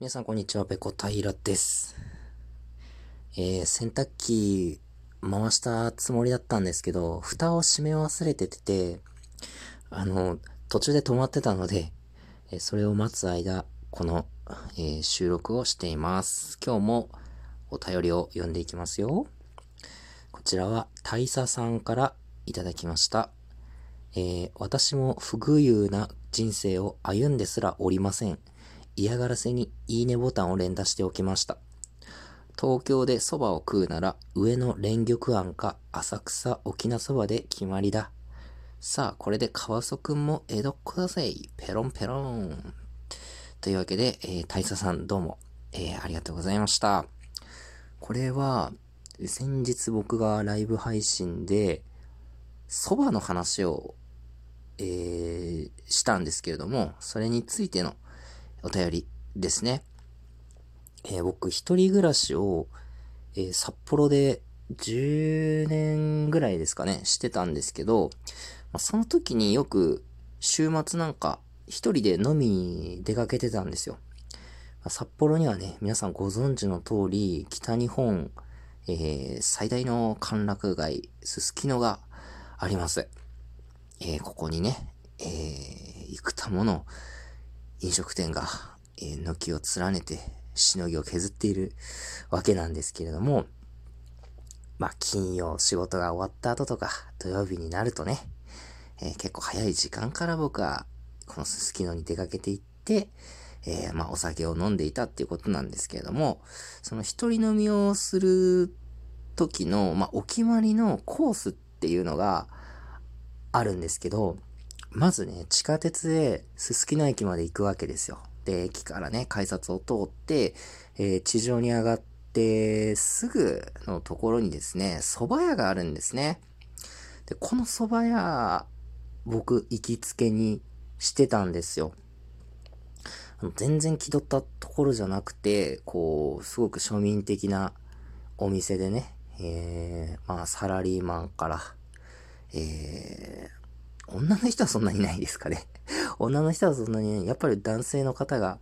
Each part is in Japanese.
皆さんこんにちは、ペコ平です。えー、洗濯機回したつもりだったんですけど、蓋を閉め忘れてて、あの、途中で止まってたので、えそれを待つ間、この、えー、収録をしています。今日もお便りを読んでいきますよ。こちらは大佐さんからいただきました。えー、私も不遇有な人生を歩んですらおりません。嫌がらせにいいねボタンを連打しておきました。東京で蕎麦を食うなら上野蓮玉庵か浅草沖縄蕎麦で決まりだ。さあ、これで川曽くんも江戸っ子だぜ。ペロンペロン。というわけで、えー、大佐さんどうも、えー、ありがとうございました。これは、先日僕がライブ配信で、蕎麦の話を、えー、したんですけれども、それについてのお便りですね。えー、僕、一人暮らしを、えー、札幌で10年ぐらいですかね、してたんですけど、まあ、その時によく週末なんか一人で飲みに出かけてたんですよ。まあ、札幌にはね、皆さんご存知の通り、北日本、えー、最大の歓楽街、すすきのがあります。え、ここにね、えー、幾多もの飲食店が、えー、軒を連ねて、しのぎを削っているわけなんですけれども、まあ、金曜仕事が終わった後とか、土曜日になるとね、えー、結構早い時間から僕は、このすすきのに出かけていって、えー、まあ、お酒を飲んでいたっていうことなんですけれども、その一人飲みをする時の、まあ、お決まりのコースっていうのがあるんですけど、まずね、地下鉄ですすきの駅まで行くわけですよ。で、駅からね、改札を通って、えー、地上に上がってすぐのところにですね、蕎麦屋があるんですね。で、この蕎麦屋、僕、行きつけにしてたんですよ。全然気取ったところじゃなくて、こう、すごく庶民的なお店でね、えー、まあ、サラリーマンから、えー女の人はそんなにないですかね。女の人はそんなに、やっぱり男性の方が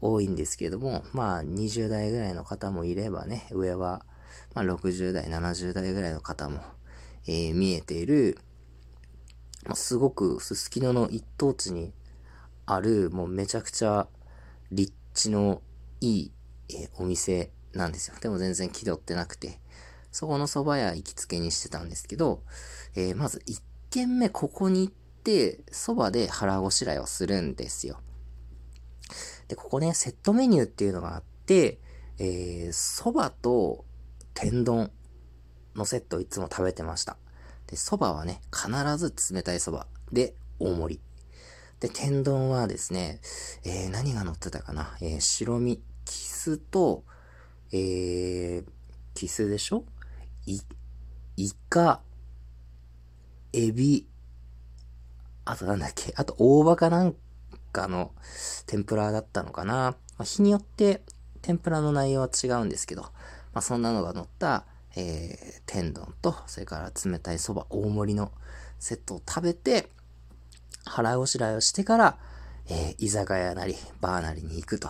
多いんですけれども、まあ20代ぐらいの方もいればね、上は、まあ60代、70代ぐらいの方も、えー、見えている、まあ、すごくすすきのの一等地にある、もうめちゃくちゃ立地のいい、えー、お店なんですよ。でも全然気取ってなくて、そこの蕎麦屋行きつけにしてたんですけど、えー、まず1軒目ここに行って、蕎麦で腹ごしらえをするんですよ。で、ここね、セットメニューっていうのがあって、えー、蕎麦と天丼のセットをいつも食べてました。で、蕎麦はね、必ず冷たい蕎麦で大盛り。で、天丼はですね、えー、何が乗ってたかな？えー、白身、キスと、えー、キスでしょ？い、イカ、エビ、あとなんだっけ、あと大葉かなんかの天ぷらだったのかな？まあ、日によって天ぷらの内容は違うんですけど、まあ、そんなのが乗った、えー、天丼と、それから冷たい蕎麦大盛りのセットを食べて、腹ごしらえをしてから、えー、居酒屋なり、バーなりに行くと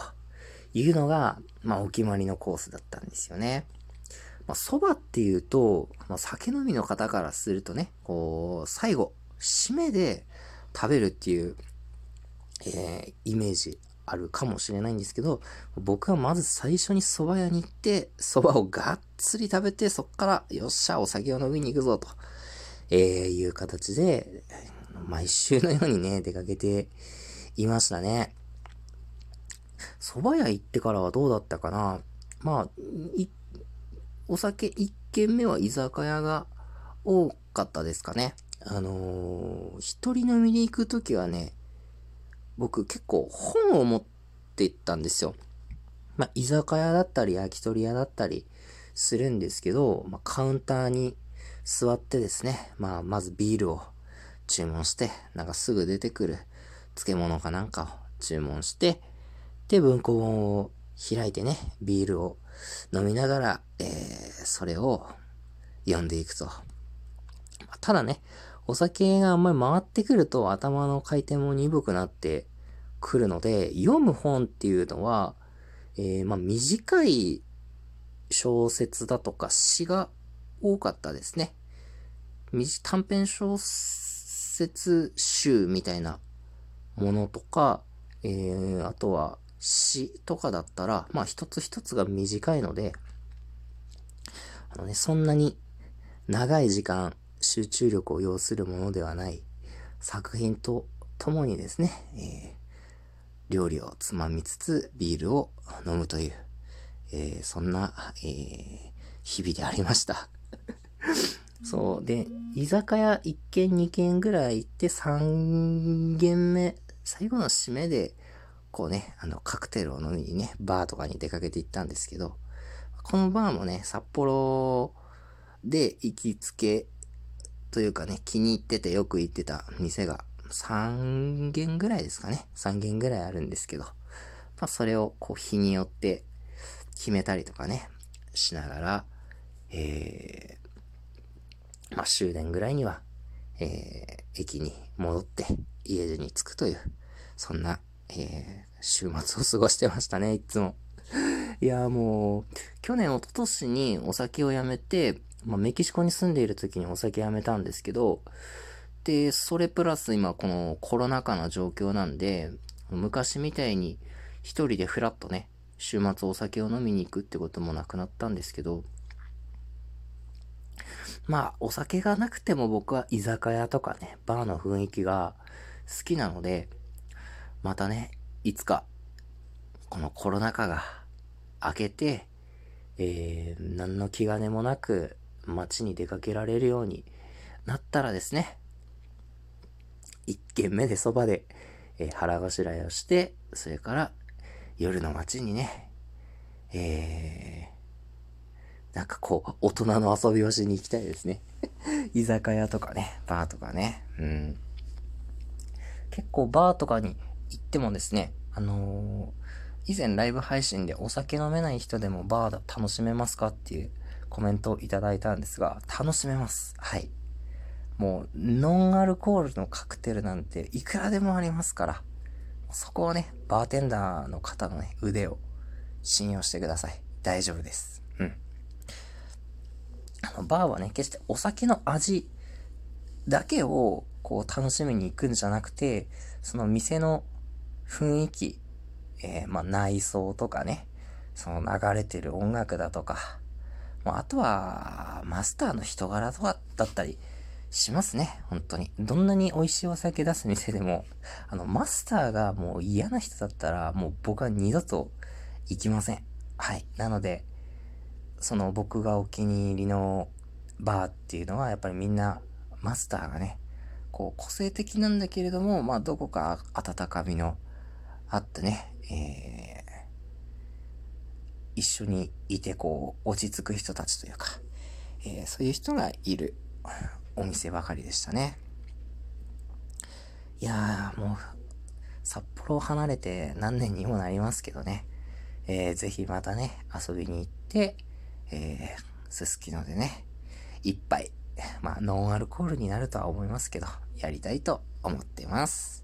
いうのが、まあ、お決まりのコースだったんですよね。まあ、蕎麦っていうと、まあ、酒飲みの方からするとね、こう、最後、締めで食べるっていう、えー、イメージあるかもしれないんですけど、僕はまず最初に蕎麦屋に行って、蕎麦をがっつり食べて、そっから、よっしゃ、お酒を飲みに行くぞ、と、えー、いう形で、毎週のようにね、出かけていましたね。蕎麦屋行ってからはどうだったかなまあ、お酒1軒目は居酒屋が多かったですかね。あのー、一人飲みに行くときはね、僕結構本を持って行ったんですよ。まあ、居酒屋だったり焼き鳥屋だったりするんですけど、まあ、カウンターに座ってですね、まあ、まずビールを注文して、なんかすぐ出てくる漬物かなんかを注文して、で、文庫本を開いてね、ビールを飲みながら、えー、それを読んでいくと。ただね、お酒があんまり回ってくると頭の回転も鈍くなってくるので、読む本っていうのは、えー、まあ、短い小説だとか詩が多かったですね。短編小説集みたいなものとか、えー、あとは詩とかだったら、まあ一つ一つが短いので、あのね、そんなに長い時間集中力を要するものではない作品とともにですね、えー、料理をつまみつつビールを飲むという、えー、そんな、えー、日々でありました そう。で、居酒屋1軒2軒ぐらい行って3軒目、最後の締めで、こうね、あの、カクテルを飲みにね、バーとかに出かけて行ったんですけど、このバーもね、札幌で行きつけというかね、気に入っててよく行ってた店が3軒ぐらいですかね。3軒ぐらいあるんですけど、まあそれをこう日によって決めたりとかね、しながら、えまあ、終電ぐらいには、えー、駅に戻って家路に着くという、そんな、えー、週末を過ごしてましたね、いつも。いや、もう、去年、一昨年にお酒をやめて、まあ、メキシコに住んでいる時にお酒やめたんですけど、で、それプラス今このコロナ禍の状況なんで、昔みたいに一人でフラッとね、週末お酒を飲みに行くってこともなくなったんですけど、まあ、お酒がなくても僕は居酒屋とかね、バーの雰囲気が好きなので、またね、いつか、このコロナ禍が明けて、えー、何の気兼ねもなく街に出かけられるようになったらですね、一軒目でそばで、えー、腹ごしらえをして、それから夜の街にね、えー、なんかこう、大人の遊びをしに行きたいですね。居酒屋とかね、バーとかね。うん。結構バーとかにってもですね、あのー、以前ライブ配信でお酒飲めない人でもバーだ楽しめますかっていうコメントをいただいたんですが、楽しめます。はい。もう、ノンアルコールのカクテルなんていくらでもありますから、そこをね、バーテンダーの方のね、腕を信用してください。大丈夫です。うん。あの、バーはね、決してお酒の味だけをこう楽しみに行くんじゃなくて、その店の雰囲気、えー、まあ内装とかね、その流れてる音楽だとか、もうあとは、マスターの人柄とかだったりしますね、本当に。どんなに美味しいお酒出す店でも、あの、マスターがもう嫌な人だったら、もう僕は二度と行きません。はい。なので、その僕がお気に入りのバーっていうのはやっぱりみんなマスターがね、こう個性的なんだけれども、まあどこか温かみのあってね、えー、一緒にいてこう落ち着く人たちというか、えー、そういう人がいるお店ばかりでしたね。いやーもう札幌を離れて何年にもなりますけどね、えー、ぜひまたね、遊びに行って、えー、すすきのでね、一杯、まあ、ノンアルコールになるとは思いますけど、やりたいと思ってます。